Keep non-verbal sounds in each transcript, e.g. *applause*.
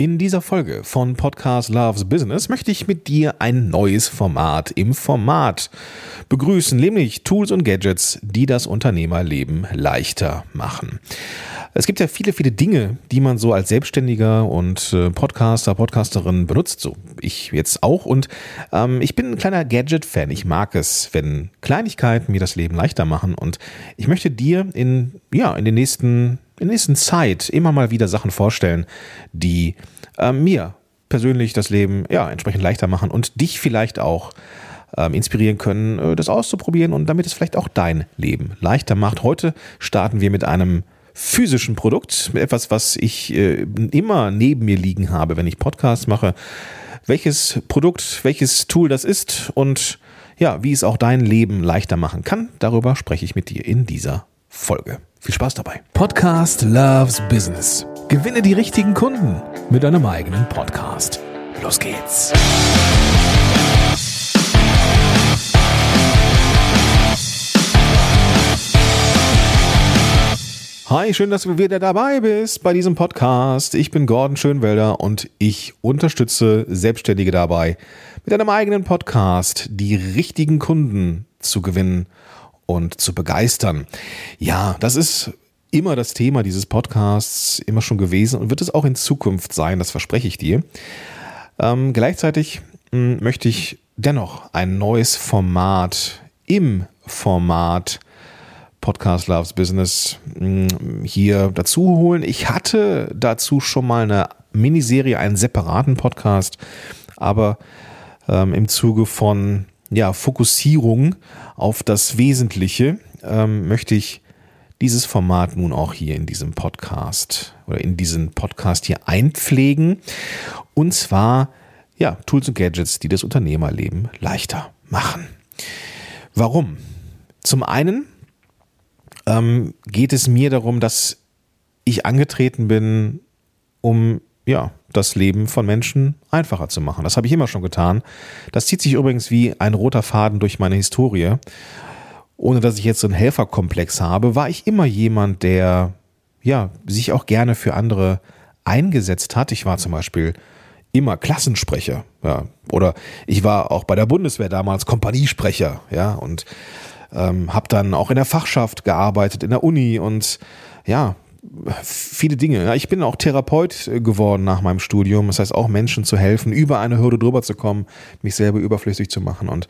In dieser Folge von Podcast Loves Business möchte ich mit dir ein neues Format im Format begrüßen, nämlich Tools und Gadgets, die das Unternehmerleben leichter machen. Es gibt ja viele, viele Dinge, die man so als Selbstständiger und äh, Podcaster, Podcasterin benutzt, so ich jetzt auch. Und ähm, ich bin ein kleiner Gadget-Fan. Ich mag es, wenn Kleinigkeiten mir das Leben leichter machen. Und ich möchte dir in, ja, in den nächsten in der nächsten Zeit immer mal wieder Sachen vorstellen, die äh, mir persönlich das Leben ja entsprechend leichter machen und dich vielleicht auch ähm, inspirieren können, äh, das auszuprobieren und damit es vielleicht auch dein Leben leichter macht. Heute starten wir mit einem physischen Produkt, mit etwas, was ich äh, immer neben mir liegen habe, wenn ich Podcasts mache. Welches Produkt, welches Tool das ist und ja, wie es auch dein Leben leichter machen kann, darüber spreche ich mit dir in dieser Folge. Viel Spaß dabei. Podcast Loves Business. Gewinne die richtigen Kunden mit deinem eigenen Podcast. Los geht's. Hi, schön, dass du wieder dabei bist bei diesem Podcast. Ich bin Gordon Schönwelder und ich unterstütze Selbstständige dabei, mit einem eigenen Podcast die richtigen Kunden zu gewinnen und zu begeistern. Ja, das ist immer das Thema dieses Podcasts, immer schon gewesen und wird es auch in Zukunft sein, das verspreche ich dir. Ähm, gleichzeitig mh, hm, möchte ich dennoch ein neues Format im Format Podcast Loves Business mh, hm, hier dazu holen. Ich hatte dazu schon mal eine Miniserie, einen separaten Podcast, aber ähm, im Zuge von ja, Fokussierung auf das Wesentliche ähm, möchte ich dieses Format nun auch hier in diesem Podcast oder in diesen Podcast hier einpflegen. Und zwar, ja, Tools und Gadgets, die das Unternehmerleben leichter machen. Warum? Zum einen ähm, geht es mir darum, dass ich angetreten bin, um ja, das Leben von Menschen einfacher zu machen. Das habe ich immer schon getan. Das zieht sich übrigens wie ein roter Faden durch meine Historie. Ohne dass ich jetzt so einen Helferkomplex habe, war ich immer jemand, der ja, sich auch gerne für andere eingesetzt hat. Ich war zum Beispiel immer Klassensprecher, ja, oder ich war auch bei der Bundeswehr damals Kompaniesprecher, ja, und ähm, habe dann auch in der Fachschaft gearbeitet, in der Uni und ja, viele Dinge. Ich bin auch Therapeut äh, geworden nach meinem Studium. Das heißt, auch Menschen zu helfen, über eine Hürde drüber zu kommen, mich selber überflüssig zu machen. Und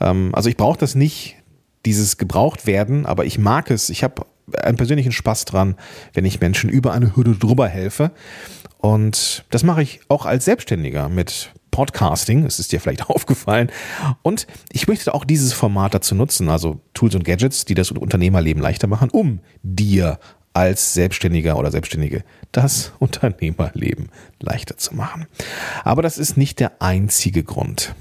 ähm, also ich brauche das nicht, dieses gebraucht werden, aber ich mag es. Ich habe einen persönlichen Spaß dran, wenn ich Menschen über eine Hürde drüber helfe. Und das mache ich auch als Selbstständiger mit Podcasting. Es ist dir vielleicht *laughs* aufgefallen. Und ich möchte auch dieses Format dazu nutzen, also Tools und Gadgets, die das Unternehmerleben leichter machen, um dir als Selbstständiger oder Selbstständige das *laughs* Unternehmerleben leichter zu machen. Aber das ist nicht der einzige Grund.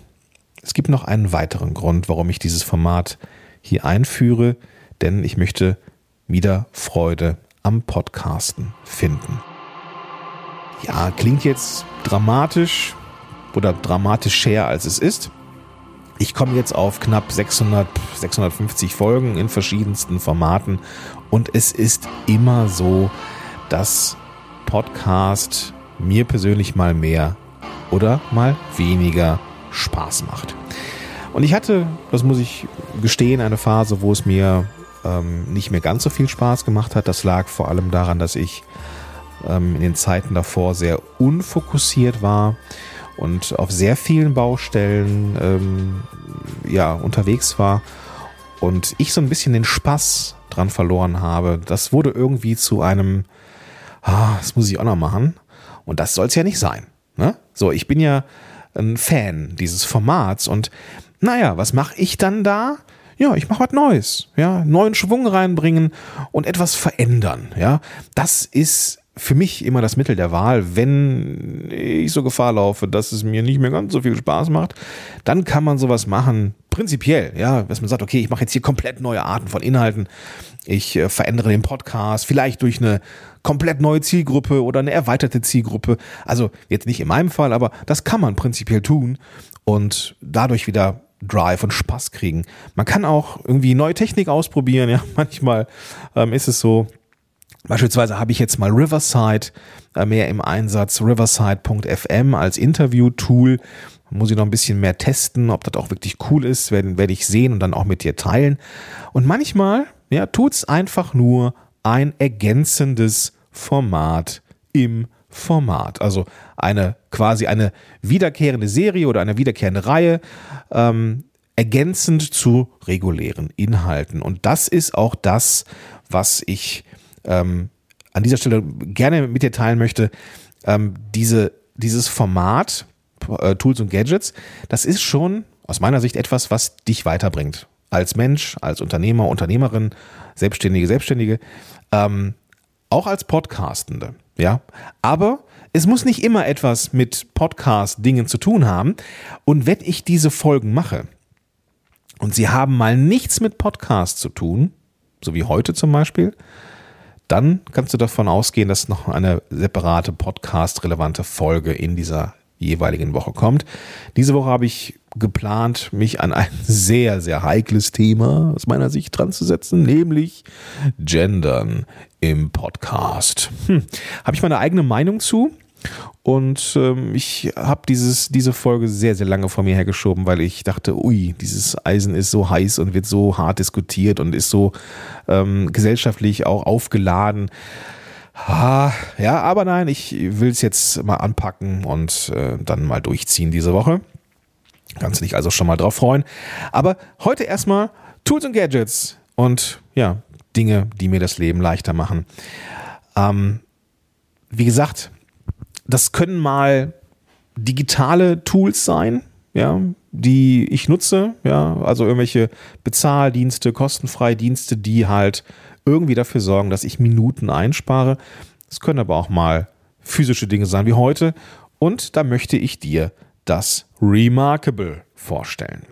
Es gibt noch einen weiteren Grund, warum ich dieses Format hier einführe, denn ich möchte wieder Freude am Podcasten finden. Ja, klingt jetzt dramatisch oder dramatischer als es ist. Ich komme jetzt auf knapp 600, 650 Folgen in verschiedensten Formaten und es ist immer so, dass Podcast mir persönlich mal mehr oder mal weniger Spaß macht. Und ich hatte, das muss ich gestehen, eine Phase, wo es mir ähm, nicht mehr ganz so viel Spaß gemacht hat. Das lag vor allem daran, dass ich ähm, in den Zeiten davor sehr unfokussiert war und auf sehr vielen Baustellen ähm, ja, unterwegs war und ich so ein bisschen den Spaß dran verloren habe. Das wurde irgendwie zu einem, ah, das muss ich auch noch machen. Und das soll es ja nicht sein. Ne? So, ich bin ja ein Fan dieses Formats und naja, was mache ich dann da? Ja, ich mache was Neues, ja, neuen Schwung reinbringen und etwas verändern, ja. Das ist für mich immer das Mittel der Wahl, wenn ich so Gefahr laufe, dass es mir nicht mehr ganz so viel Spaß macht, dann kann man sowas machen, prinzipiell, ja, dass man sagt, okay, ich mache jetzt hier komplett neue Arten von Inhalten, ich äh, verändere den Podcast, vielleicht durch eine komplett neue Zielgruppe oder eine erweiterte Zielgruppe, also jetzt nicht in meinem Fall, aber das kann man prinzipiell tun und dadurch wieder Drive und Spaß kriegen. Man kann auch irgendwie neue Technik ausprobieren, *laughs* ja, manchmal ähm, ist es so, Beispielsweise habe ich jetzt mal Riverside äh, mehr im Einsatz, riverside.fm als Interview-Tool. Muss ich noch ein bisschen mehr testen, ob das auch wirklich cool ist, werde, werde ich sehen und dann auch mit dir teilen. Und manchmal ja, tut es einfach nur ein ergänzendes Format im Format. Also eine quasi eine wiederkehrende Serie oder eine wiederkehrende Reihe, ähm, ergänzend zu regulären Inhalten. Und das ist auch das, was ich ähm, an dieser Stelle gerne mit dir teilen möchte. Ähm, diese, dieses Format, äh, Tools und Gadgets, das ist schon aus meiner Sicht etwas, was dich weiterbringt. Als Mensch, als Unternehmer, Unternehmerin, Selbstständige, Selbstständige, ähm, auch als Podcastende, ja. Aber es muss nicht immer etwas mit Podcast-Dingen zu tun haben. Und wenn ich diese Folgen mache und sie haben mal nichts mit Podcast zu tun, so wie heute zum Beispiel, dann kannst du davon ausgehen, dass noch eine separate Podcast-relevante Folge in dieser jeweiligen Woche kommt. Diese Woche habe ich geplant, mich an ein *laughs* sehr, sehr heikles Thema aus meiner Sicht dran zu setzen, nämlich Gendern im Podcast. Hm. Habe ich meine eigene Meinung zu? Und ähm, ich habe diese Folge sehr, sehr lange vor mir hergeschoben, weil ich dachte, ui, dieses Eisen ist so heiß und wird so hart diskutiert und ist so ähm, gesellschaftlich auch aufgeladen. Ah, ja, aber nein, ich will es jetzt mal anpacken und äh, dann mal durchziehen diese Woche. Kannst dich also schon mal drauf freuen. Aber heute erstmal Tools und Gadgets und ja, Dinge, die mir das Leben leichter machen. Ähm, wie gesagt, das können mal digitale Tools sein, ja, die ich nutze, ja, also irgendwelche Bezahldienste, kostenfreie Dienste, die halt irgendwie dafür sorgen, dass ich Minuten einspare. Es können aber auch mal physische Dinge sein wie heute. Und da möchte ich dir das Remarkable vorstellen.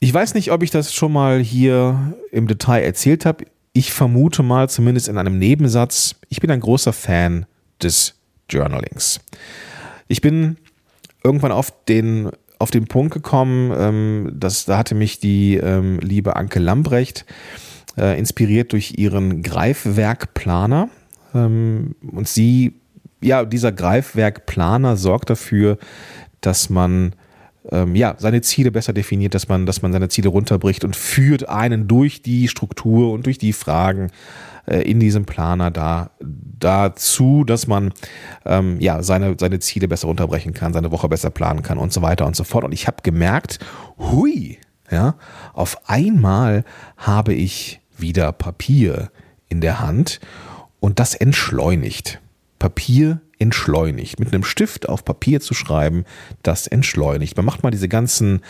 Ich weiß nicht, ob ich das schon mal hier im Detail erzählt habe. Ich vermute mal, zumindest in einem Nebensatz, ich bin ein großer Fan des Journalings. Ich bin irgendwann auf den, auf den Punkt gekommen, ähm, dass, da hatte mich die ähm, liebe Anke Lambrecht äh, inspiriert durch ihren Greifwerkplaner. Ähm, und sie, ja, dieser Greifwerkplaner sorgt dafür, dass man ähm, ja, seine Ziele besser definiert, dass man, dass man seine Ziele runterbricht und führt einen durch die Struktur und durch die Fragen in diesem Planer da, dazu, dass man ähm, ja, seine, seine Ziele besser runterbrechen kann, seine Woche besser planen kann und so weiter und so fort. Und ich habe gemerkt, hui, ja, auf einmal habe ich wieder Papier in der Hand und das entschleunigt. Papier entschleunigt. Mit einem Stift auf Papier zu schreiben, das entschleunigt. Man macht mal diese ganzen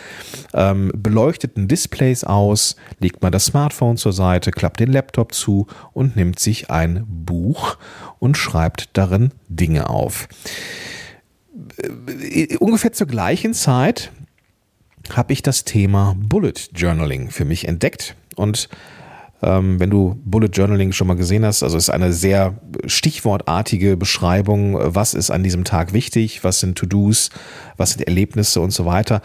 ähm, beleuchteten Displays aus, legt mal das Smartphone zur Seite, klappt den Laptop zu und nimmt sich ein Buch und schreibt darin Dinge auf. Äh, ungefähr zur gleichen Zeit habe ich das Thema Bullet Journaling für mich entdeckt und wenn du Bullet Journaling schon mal gesehen hast, also ist eine sehr stichwortartige Beschreibung, was ist an diesem Tag wichtig, was sind To-Dos, was sind Erlebnisse und so weiter.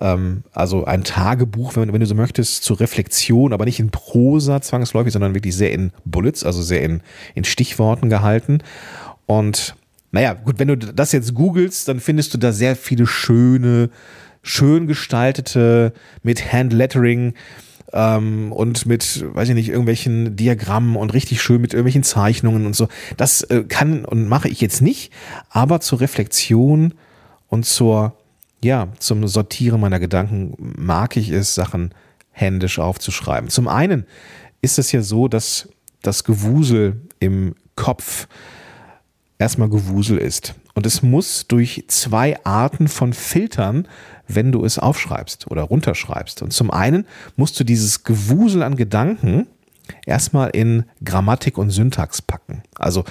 Ähm, also ein Tagebuch, wenn, wenn, du so möchtest, zur Reflexion, aber nicht in Prosa zwangsläufig, sondern wirklich sehr in Bullets, also sehr in, in Stichworten gehalten. Und naja, gut, wenn du das jetzt googelst, dann findest du da sehr viele schöne, schön gestaltete, mit Handlettering, ähm, und mit, weiß ich nicht, irgendwelchen Diagrammen und richtig schön mit irgendwelchen Zeichnungen und so. Das äh, kann und mache ich jetzt nicht, aber zur Reflexion und zur, ja, zum Sortieren meiner Gedanken mag ich es, Sachen händisch aufzuschreiben. Zum einen ist es ja so, dass das Gewusel im Kopf erstmal Gewusel ist. Und es muss durch zwei Arten von Filtern wenn du es aufschreibst oder runterschreibst. Und zum einen musst du dieses Gewusel an Gedanken erstmal in Grammatik und Syntax packen. Also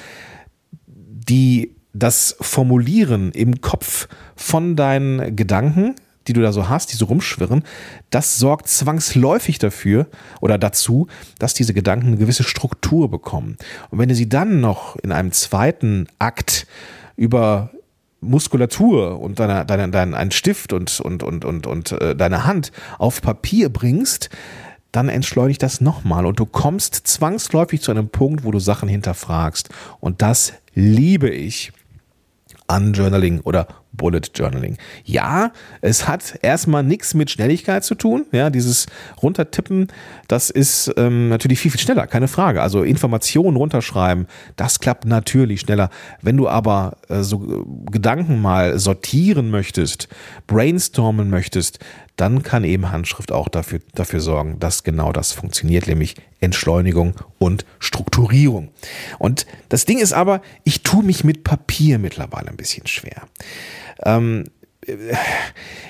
die, das Formulieren im Kopf von deinen Gedanken, die du da so hast, die so rumschwirren, das sorgt zwangsläufig dafür oder dazu, dass diese Gedanken eine gewisse Struktur bekommen. Und wenn du sie dann noch in einem zweiten Akt über Muskulatur und deine, deine, dein, einen Stift und, und, und, und, und äh, deine Hand auf Papier bringst, dann entschleunigt das nochmal und du kommst zwangsläufig zu einem Punkt, wo du Sachen hinterfragst. Und das liebe ich an Journaling oder Bullet Journaling. Ja, es hat erstmal nichts mit Schnelligkeit zu tun. Ja, dieses Runtertippen, das ist ähm, natürlich viel, viel schneller, keine Frage. Also Informationen runterschreiben, das klappt natürlich schneller. Wenn du aber äh, so Gedanken mal sortieren möchtest, brainstormen möchtest, dann kann eben Handschrift auch dafür, dafür sorgen, dass genau das funktioniert, nämlich Entschleunigung und Strukturierung. Und das Ding ist aber, ich tue mich mit Papier mittlerweile ein bisschen schwer. Ähm,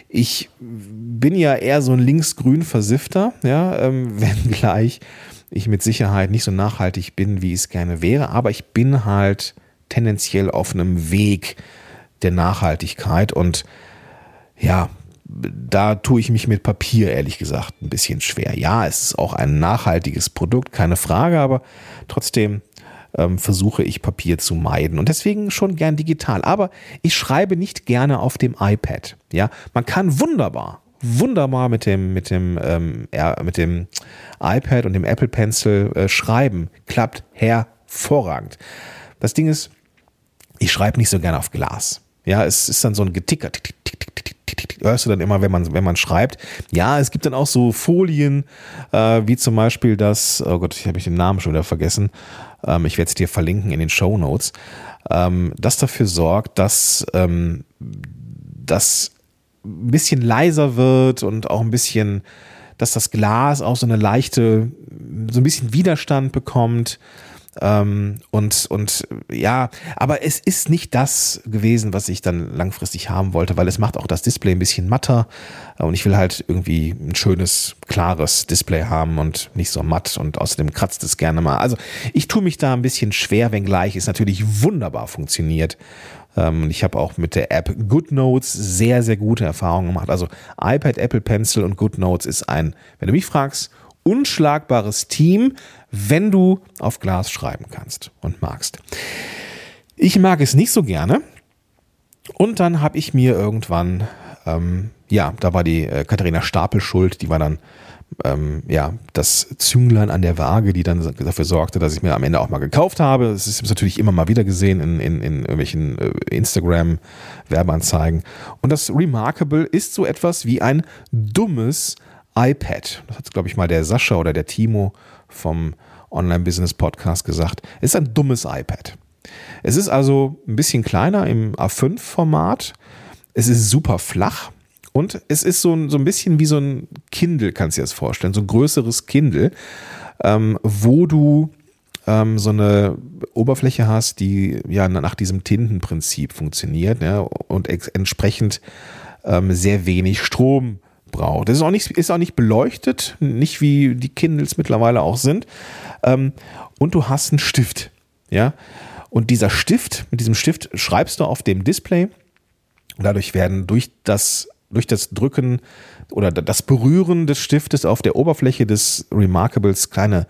ich bin ja eher so ein linksgrün Versifter, ja, ähm, *laughs* wenngleich ich mit Sicherheit nicht so nachhaltig bin, wie ich es gerne wäre, aber ich bin halt tendenziell auf einem Weg der Nachhaltigkeit und ja, da tue ich mich mit Papier ehrlich gesagt ein bisschen schwer. Ja, es ist auch ein nachhaltiges Produkt, keine Frage, aber trotzdem ähm, versuche ich Papier zu meiden und deswegen schon gern digital. Aber ich schreibe nicht gerne auf dem iPad. Ja, man kann wunderbar, wunderbar mit dem mit dem ähm, mit dem iPad und dem Apple Pencil äh, schreiben. Klappt hervorragend. Das Ding ist, ich schreibe nicht so gerne auf Glas. Ja, es ist dann so ein Geticker. Tick, tick, tick, hörst du dann immer, wenn man, wenn man schreibt. Ja, es gibt dann auch so Folien, äh, wie zum Beispiel das, oh Gott, ich habe den Namen schon wieder vergessen. Ähm, ich werde es dir verlinken in den Show Notes. Ähm, das dafür sorgt, dass ähm, das ein bisschen leiser wird und auch ein bisschen, dass das Glas auch so eine leichte, so ein bisschen Widerstand bekommt. Ähm, und, und ja, aber es ist nicht das gewesen, was ich dann langfristig haben wollte, weil es macht auch das Display ein bisschen matter und ich will halt irgendwie ein schönes, klares Display haben und nicht so matt und außerdem kratzt es gerne mal. Also ich tue mich da ein bisschen schwer, wenngleich es natürlich wunderbar funktioniert. Ähm, ich habe auch mit der App GoodNotes sehr, sehr gute Erfahrungen gemacht. Also iPad, Apple Pencil und GoodNotes ist ein, wenn du mich fragst, unschlagbares Team, wenn du auf Glas schreiben kannst und magst. Ich mag es nicht so gerne. Und dann habe ich mir irgendwann, ähm, ja, da war die äh, Katharina Stapel schuld, die war dann ähm, ja, das Zünglein an der Waage, die dann dafür sorgte, dass ich mir am Ende auch mal gekauft habe. Es ist natürlich immer mal wieder gesehen in, in, in irgendwelchen äh, Instagram-Werbeanzeigen. Und das Remarkable ist so etwas wie ein dummes iPad. Das hat, glaube ich, mal der Sascha oder der Timo vom Online-Business-Podcast gesagt. Es ist ein dummes iPad. Es ist also ein bisschen kleiner im A5-Format. Es ist super flach. Und es ist so ein, so ein bisschen wie so ein Kindle, kannst du dir das vorstellen, so ein größeres Kindle, ähm, wo du ähm, so eine Oberfläche hast, die ja nach diesem Tintenprinzip funktioniert ja, und entsprechend ähm, sehr wenig Strom braucht. Das ist auch nicht, ist auch nicht beleuchtet, nicht wie die Kindles mittlerweile auch sind. Ähm, und du hast einen Stift, ja. Und dieser Stift, mit diesem Stift schreibst du auf dem Display. Dadurch werden durch das, durch das Drücken oder das Berühren des Stiftes auf der Oberfläche des Remarkables kleine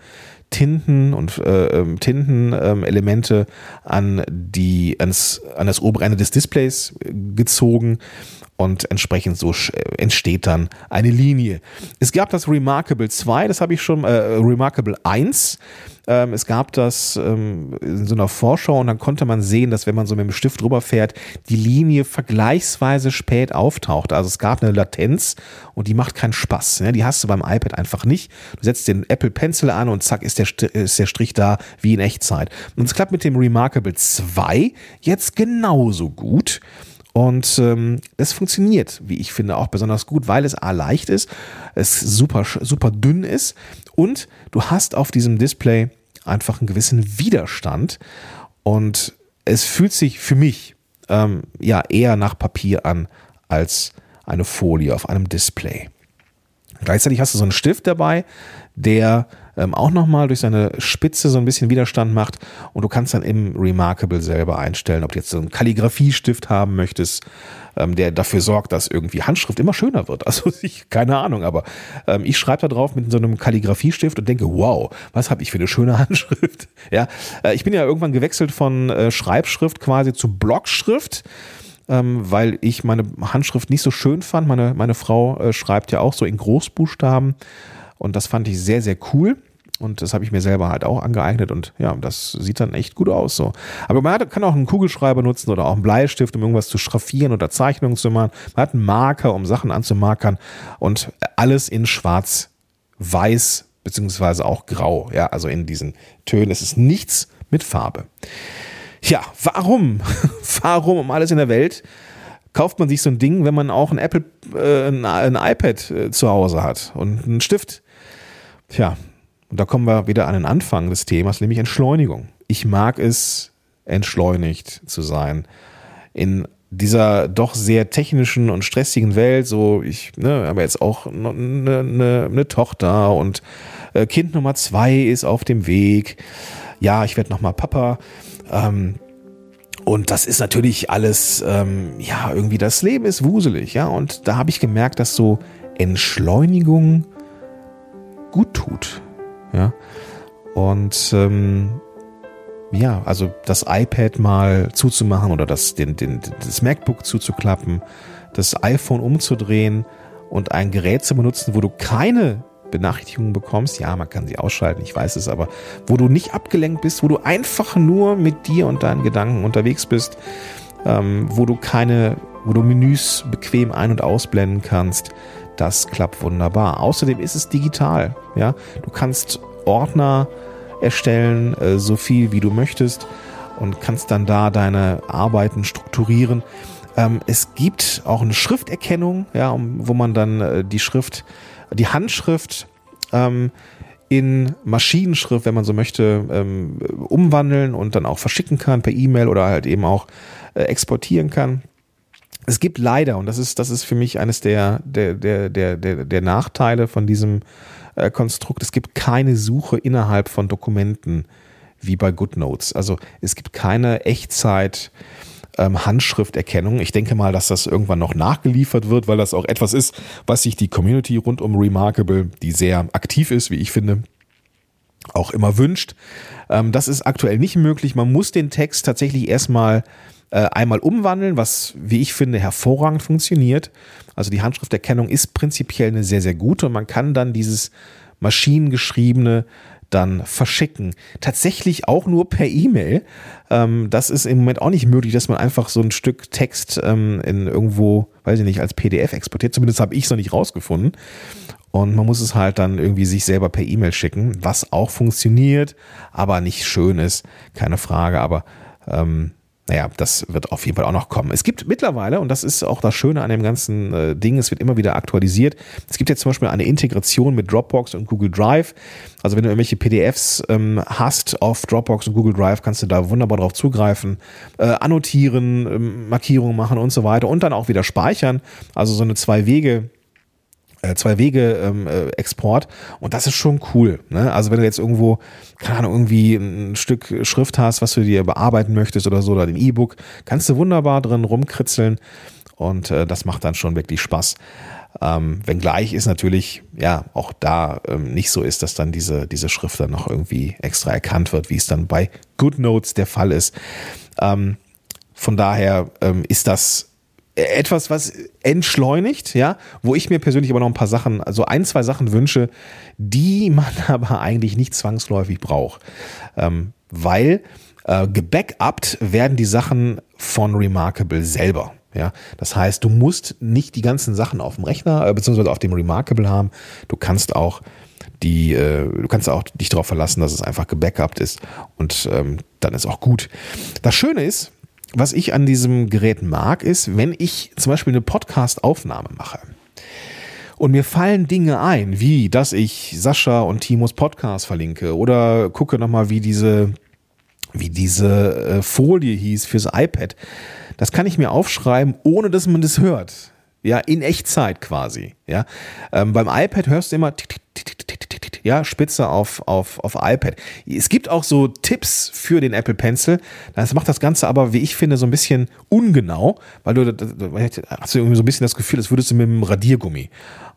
Tinten und äh, ähm, Tintenelemente ähm, an die ans, an das obere Ende des Displays gezogen und entsprechend so entsteht dann eine Linie. Es gab das Remarkable 2, das habe ich schon, äh, Remarkable 1. Ähm, es gab das ähm, in so einer Vorschau und dann konnte man sehen, dass wenn man so mit dem Stift drüber fährt, die Linie vergleichsweise spät auftaucht. Also es gab eine Latenz und die macht keinen Spaß. Ne? Die hast du beim iPad einfach nicht. Du setzt den Apple Pencil an und zack ist der, ist der Strich da wie in Echtzeit. Und es klappt mit dem Remarkable 2 jetzt genauso gut. Und ähm, funktioniert, wie ich finde, auch besonders gut, weil es A leicht ist, es super, super dünn ist und du hast auf diesem Display einfach einen gewissen Widerstand und es fühlt sich für mich ähm, ja eher nach Papier an als eine Folie auf einem Display. Gleichzeitig hast du so einen Stift dabei, der ähm, auch nochmal durch seine Spitze so ein bisschen Widerstand macht und du kannst dann im Remarkable selber einstellen, ob du jetzt so einen Kalligrafiestift haben möchtest, ähm, der dafür sorgt, dass irgendwie Handschrift immer schöner wird. *laughs* Also ich, keine Ahnung, aber ähm, ich schreibe da drauf mit so einem Kalligrafiestift und denke, wow, was habe ich für eine schöne *laughs* Handschrift. Ja, äh, ich bin ja irgendwann gewechselt von äh, Schreibschrift quasi zu Blockschrift ähm, weil ich meine Handschrift nicht so schön fand. Meine, meine Frau äh, schreibt ja auch so in Großbuchstaben Und das fand ich sehr, sehr cool. Und das habe ich mir selber halt auch angeeignet und ja, das sieht dann echt gut aus so. Aber man hat, kann auch einen Kugelschreiber nutzen oder auch einen Bleistift, um irgendwas zu schraffieren oder Zeichnungen zu machen. Man hat einen Marker, um Sachen anzumarkern und alles in schwarz, weiß beziehungsweise auch grau. Ja, also in diesen Tönen. Es ist nichts mit Farbe. Ja, warum? *laughs* warum um alles in der Welt kauft man sich so ein Ding, wenn man auch ein Apple, äh, ein, ein, iPad äh, zu Hause hat und einen Stift? Tja, und da kommen wir wieder an den Anfang des Themas, nämlich Entschleunigung. Ich mag es, entschleunigt zu sein. In dieser doch sehr technischen und stressigen Welt, so ich ne, habe jetzt auch eine, eine, eine Tochter und äh, Kind Nummer zwei ist auf dem Weg. Ja, ich werde nochmal Papa. Ähm, und das ist natürlich alles, ähm, ja, irgendwie das Leben ist wuselig, ja. Und da habe ich gemerkt, dass so Entschleunigung gut tut. Ja. Und ähm, ja, also das iPad mal zuzumachen oder das, den, den, das MacBook zuzuklappen, das iPhone umzudrehen und ein Gerät zu benutzen, wo du keine Benachrichtigungen bekommst. Ja, man kann sie ausschalten, ich weiß es, aber wo du nicht abgelenkt bist, wo du einfach nur mit dir und deinen Gedanken unterwegs bist, ähm, wo du keine, wo du Menüs bequem ein- und ausblenden kannst, das klappt wunderbar. Außerdem ist es digital. Ja, du kannst Ordner erstellen, äh, so viel wie du möchtest und kannst dann da deine Arbeiten strukturieren. Ähm, es gibt auch eine Schrifterkennung, ja, wo man dann äh, die Schrift, die Handschrift ähm, in Maschinenschrift, wenn man so möchte, ähm, umwandeln und dann auch verschicken kann per E-Mail oder halt eben auch äh, exportieren kann. Es gibt leider, und das ist, das ist für mich eines der, der, der, der, der, der Nachteile von diesem äh, Konstrukt, es gibt keine Suche innerhalb von Dokumenten wie bei GoodNotes. Also es gibt keine Echtzeit. Ähm, Handschrifterkennung. Ich denke mal, dass das irgendwann noch nachgeliefert wird, weil das auch etwas ist, was sich die Community rund um Remarkable, die sehr aktiv ist, wie ich finde, auch immer wünscht. Ähm, das ist aktuell nicht möglich. Man muss den Text tatsächlich erstmal einmal umwandeln, was, wie ich finde, hervorragend funktioniert. Also die Handschrifterkennung ist prinzipiell eine sehr, sehr gute und man kann dann dieses maschinengeschriebene dann verschicken. Tatsächlich auch nur per E-Mail. Ähm, das ist im Moment auch nicht möglich, dass man einfach so ein Stück Text ähm, in irgendwo, weiß ich nicht, als PDF exportiert. Zumindest habe ich es noch nicht rausgefunden. Und man muss es halt dann irgendwie sich selber per E-Mail schicken, was auch funktioniert, aber nicht schön ist, keine Frage. Aber ähm, naja, das wird auf jeden Fall auch noch kommen. Es gibt mittlerweile, und das ist auch das Schöne an dem ganzen äh, Ding, es wird immer wieder aktualisiert. Es gibt jetzt zum Beispiel eine Integration mit Dropbox und Google Drive. Also wenn du irgendwelche PDFs ähm, hast auf Dropbox und Google Drive, kannst du da wunderbar drauf zugreifen, äh, annotieren, ähm, Markierungen machen und so weiter und dann auch wieder speichern. Also so eine Zwei-Wege- zwei Wege ähm, äh, Export und das ist schon cool. Ne? Also wenn du jetzt irgendwo, keine Ahnung, irgendwie ein Stück Schrift hast, was du dir bearbeiten möchtest oder so, oder den E-Book, kannst du wunderbar drin rumkritzeln und äh, das macht dann schon wirklich Spaß. Ähm, wenngleich ist natürlich, ja, auch da ähm, nicht so ist, dass dann diese, diese Schrift dann noch irgendwie extra erkannt wird, wie es dann bei GoodNotes der Fall ist. Ähm, von daher ähm, ist das etwas, was entschleunigt, ja, wo ich mir persönlich aber noch ein paar Sachen, also ein, zwei Sachen wünsche, die man *laughs* aber eigentlich nicht zwangsläufig braucht. Ähm, weil äh, gebackupt werden die Sachen von Remarkable selber. Ja, das heißt, du musst nicht die ganzen Sachen auf dem Rechner äh, beziehungsweise auf dem Remarkable haben. Du kannst auch die, äh, du kannst auch dich darauf verlassen, dass es einfach gebackupt ist und ähm, dann ist auch gut. Das Schöne ist, was ich an diesem Gerät mag, ist, wenn ich zum Beispiel eine Podcast-Aufnahme mache und mir fallen Dinge ein, wie dass ich Sascha und Timos Podcast verlinke oder gucke nochmal, wie diese, wie diese äh, Folie hieß fürs iPad. Das kann ich mir aufschreiben, ohne dass man das hört. Ja, in Echtzeit quasi. Ja, ähm, beim iPad hörst du immer ja, Spitze auf, auf, auf iPad. Es gibt auch so Tipps für den Apple Pencil. Das macht das Ganze aber, wie ich finde, so ein bisschen ungenau, weil du, du hast du irgendwie so ein bisschen das Gefühl, als würdest du mit einem Radiergummi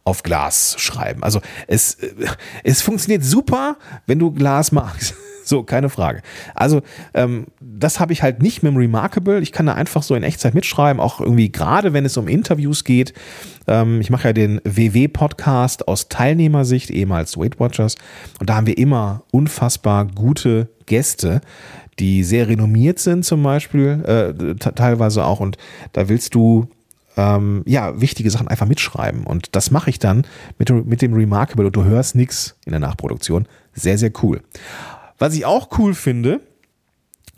auf Glas schreiben. Also es, es funktioniert super, wenn du Glas magst. *laughs* So, keine Frage. Also, ähm, das habe ich halt nicht mit dem Remarkable. Ich kann da einfach so in Echtzeit mitschreiben, auch irgendwie gerade, wenn es um Interviews geht. Ähm, ich mache ja den WW-Podcast aus Teilnehmersicht, ehemals Weight Watchers. Und da haben wir immer unfassbar gute Gäste, die sehr renommiert sind zum Beispiel, äh, teilweise auch. Und da willst du ähm, ja, wichtige Sachen einfach mitschreiben. Und das mache ich dann mit, mit dem Remarkable und du hörst nichts in der Nachproduktion. Sehr, sehr cool. Was ich auch cool finde,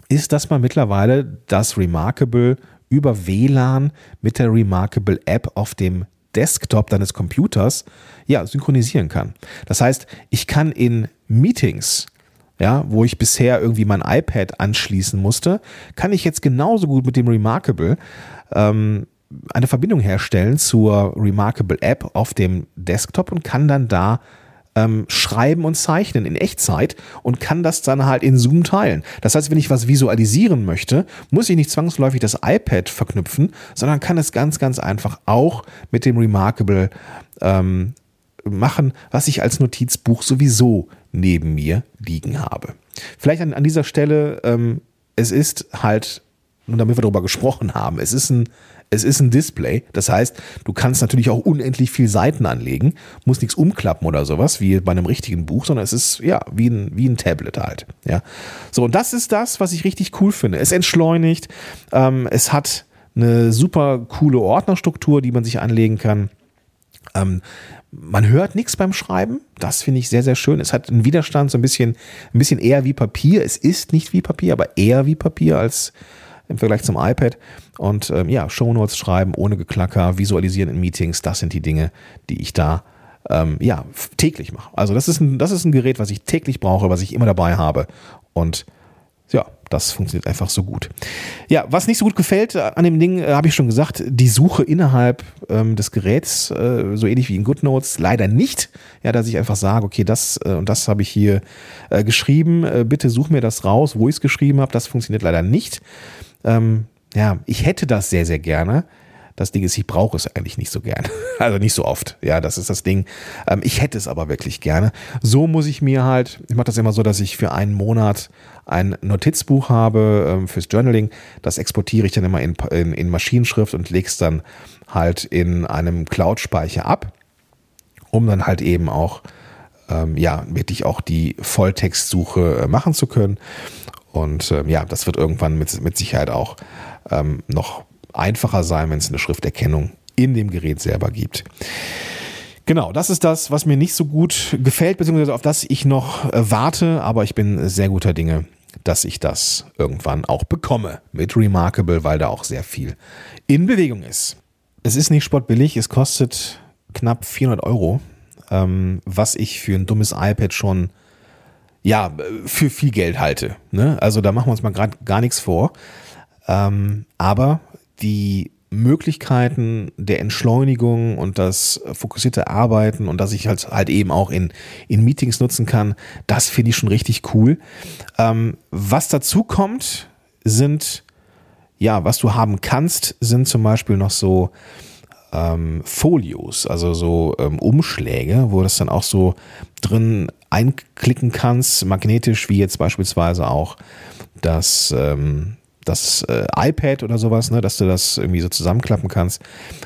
ist, dass man mittlerweile das Remarkable über WLAN mit der Remarkable App auf dem Desktop deines Computers ja synchronisieren kann. Das heißt, ich kann in Meetings ja, wo ich bisher irgendwie mein iPad anschließen musste, kann ich jetzt genauso gut mit dem Remarkable ähm, eine Verbindung herstellen zur Remarkable App auf dem Desktop und kann dann da ähm, schreiben und zeichnen in Echtzeit und kann das dann halt in Zoom teilen. Das heißt, wenn ich was visualisieren möchte, muss ich nicht zwangsläufig das iPad verknüpfen, sondern kann es ganz, ganz einfach auch mit dem Remarkable ähm, machen, was ich als Notizbuch sowieso neben mir liegen habe. Vielleicht an, an dieser Stelle, ähm, es ist halt, nur damit wir darüber gesprochen haben, es ist ein es ist ein Display. Das heißt, du kannst natürlich auch unendlich viel Seiten anlegen, musst nichts umklappen oder sowas, wie bei einem richtigen Buch, sondern es ist ja wie ein, wie ein Tablet halt. Ja. So, und das ist das, was ich richtig cool finde. Es entschleunigt, ähm, es hat eine super coole Ordnerstruktur, die man sich anlegen kann. Ähm, man hört nichts beim Schreiben. Das finde ich sehr, sehr schön. Es hat einen Widerstand, so ein bisschen, ein bisschen eher wie Papier. Es ist nicht wie Papier, aber eher wie Papier als im Vergleich zum iPad. Und ähm, ja, Shownotes schreiben ohne Geklacker, visualisieren in Meetings, das sind die Dinge, die ich da ähm, ja, täglich mache. Also das ist, ein, das ist ein Gerät, was ich täglich brauche, was ich immer dabei habe. Und ja, das funktioniert einfach so gut. Ja, was nicht so gut gefällt äh, an dem Ding, äh, habe ich schon gesagt, die Suche innerhalb ähm, des Geräts, äh, so ähnlich wie in GoodNotes, leider nicht. Ja, dass ich einfach sage, okay, das äh, und das habe ich hier äh, geschrieben, bitte such mir das raus, wo ich es geschrieben habe. Das funktioniert leider nicht. Ähm, ja, ich hätte das sehr, sehr gerne. Das Ding ist, ich brauche es eigentlich nicht so gerne. *laughs* Also nicht so oft. Ja, das ist das Ding. Ähm, ich hätte es aber wirklich gerne. So muss ich mir halt, ich mache das immer so, dass ich für einen Monat ein Notizbuch habe ähm, fürs Journaling. Das exportiere ich dann immer in, in, in Maschinenschrift und lege es dann halt in einem Cloud-Speicher ab, um dann halt eben auch ähm, ja, wirklich auch die Volltextsuche äh, machen zu können. Und ähm, ja, das wird irgendwann mit, mit Sicherheit auch ähm, noch einfacher sein, wenn es eine Schrifterkennung in dem Gerät selber gibt. Genau, das ist das, was mir nicht so gut gefällt, beziehungsweise auf das ich noch äh, warte, aber ich bin sehr guter Dinge, dass ich das irgendwann auch bekomme mit Remarkable, weil da auch sehr viel in Bewegung ist. Es ist nicht sportbillig, es kostet knapp 400 Euro, ähm, was ich für ein dummes iPad schon ja, für viel Geld halte. Ne? Also da machen wir uns mal gerade gar nichts vor. Ähm, aber die Möglichkeiten der Entschleunigung und das fokussierte Arbeiten und dass ich halt halt eben auch in, in Meetings nutzen kann, das finde ich schon richtig cool. Ähm, was dazu kommt, sind, ja, was du haben kannst, sind zum Beispiel noch so ähm, Folios, also so ähm, Umschläge, wo das dann auch so drin einklicken kannst, magnetisch, wie jetzt beispielsweise auch das, ähm, das äh, iPad oder sowas, ne, dass du das irgendwie so zusammenklappen kannst.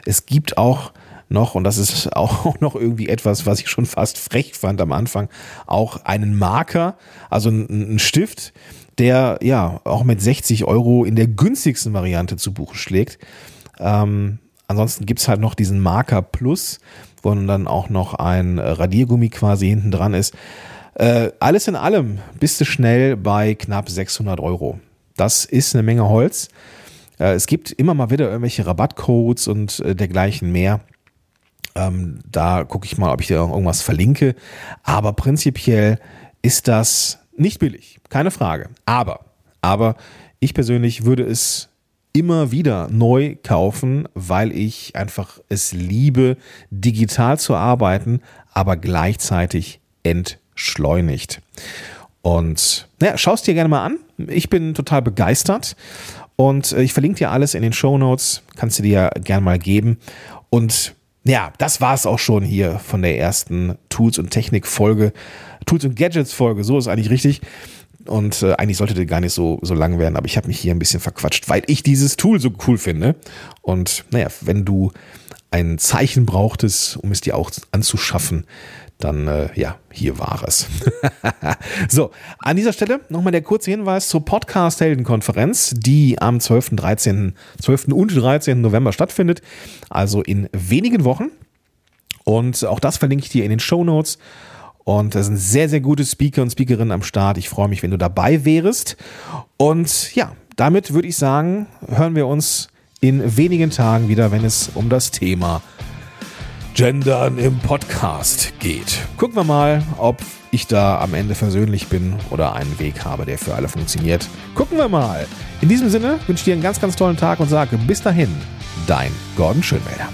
Es gibt auch noch, und das ist *laughs* auch noch irgendwie etwas, was ich schon fast frech fand am Anfang, auch einen Marker, also einen Stift, der ja auch mit 60 Euro in der günstigsten Variante zu Buche schlägt. Ähm, ansonsten gibt's halt noch diesen Marker Plus, wo dann auch noch ein Radiergummi quasi hinten dran ist. Äh, alles in allem bist du schnell bei knapp 600 Euro. Das ist eine Menge Holz. Äh, es gibt immer mal wieder irgendwelche Rabattcodes und äh, dergleichen mehr. Ähm, da gucke ich mal, ob ich dir irgendwas verlinke. Aber prinzipiell ist das nicht billig, keine Frage. Aber, aber ich persönlich würde es immer wieder neu kaufen, weil ich einfach es liebe, digital zu arbeiten, aber gleichzeitig entschleunigt. Und naja, schau es dir gerne mal an. Ich bin total begeistert und äh, ich verlinke dir alles in den Show Notes. Kannst du dir gerne mal geben. Und ja, das war es auch schon hier von der ersten Tools und Technik Folge, Tools und Gadgets Folge. So ist eigentlich richtig. Und äh, eigentlich sollte der gar nicht so, so lang werden, aber ich habe mich hier ein bisschen verquatscht, weil ich dieses Tool so cool finde. Und naja, wenn du ein Zeichen brauchtest, um es dir auch anzuschaffen, dann äh, ja, hier war es. *laughs* so, an dieser Stelle nochmal der kurze Hinweis zur Podcast-Heldenkonferenz, die am 12., 13., 12. und 13. November stattfindet, also in wenigen Wochen. Und auch das verlinke ich dir in den Show Notes. Und da sind sehr, sehr gute Speaker und Speakerinnen am Start. Ich freue mich, wenn du dabei wärst. Und ja, damit würde ich sagen, hören wir uns in wenigen Tagen wieder, wenn es um das Thema Gendern im Podcast geht. Gucken wir mal, ob ich da am Ende versöhnlich bin oder einen Weg habe, der für alle funktioniert. Gucken wir mal. In diesem Sinne wünsche ich dir einen ganz, ganz tollen Tag und sage bis dahin, dein Gordon Schönwälder.